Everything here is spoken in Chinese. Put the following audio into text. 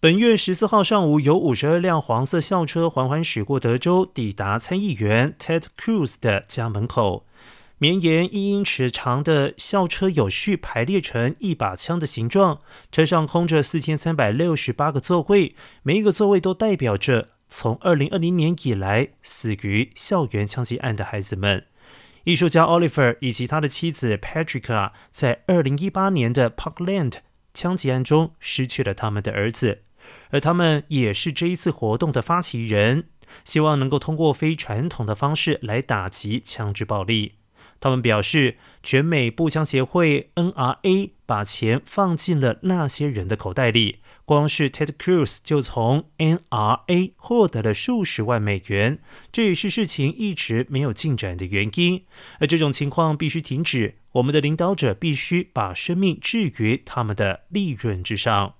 本月十四号上午，有五十二辆黄色校车缓缓驶过德州，抵达参议员 Ted Cruz 的家门口。绵延一英尺长的校车有序排列成一把枪的形状，车上空着四千三百六十八个座位，每一个座位都代表着从二零二零年以来死于校园枪击案的孩子们。艺术家 Oliver 以及他的妻子 Patricia 在二零一八年的 Parkland 枪击案中失去了他们的儿子。而他们也是这一次活动的发起人，希望能够通过非传统的方式来打击枪支暴力。他们表示，全美步枪协会 NRA 把钱放进了那些人的口袋里，光是 Ted Cruz 就从 NRA 获得了数十万美元，这也是事情一直没有进展的原因。而这种情况必须停止，我们的领导者必须把生命置于他们的利润之上。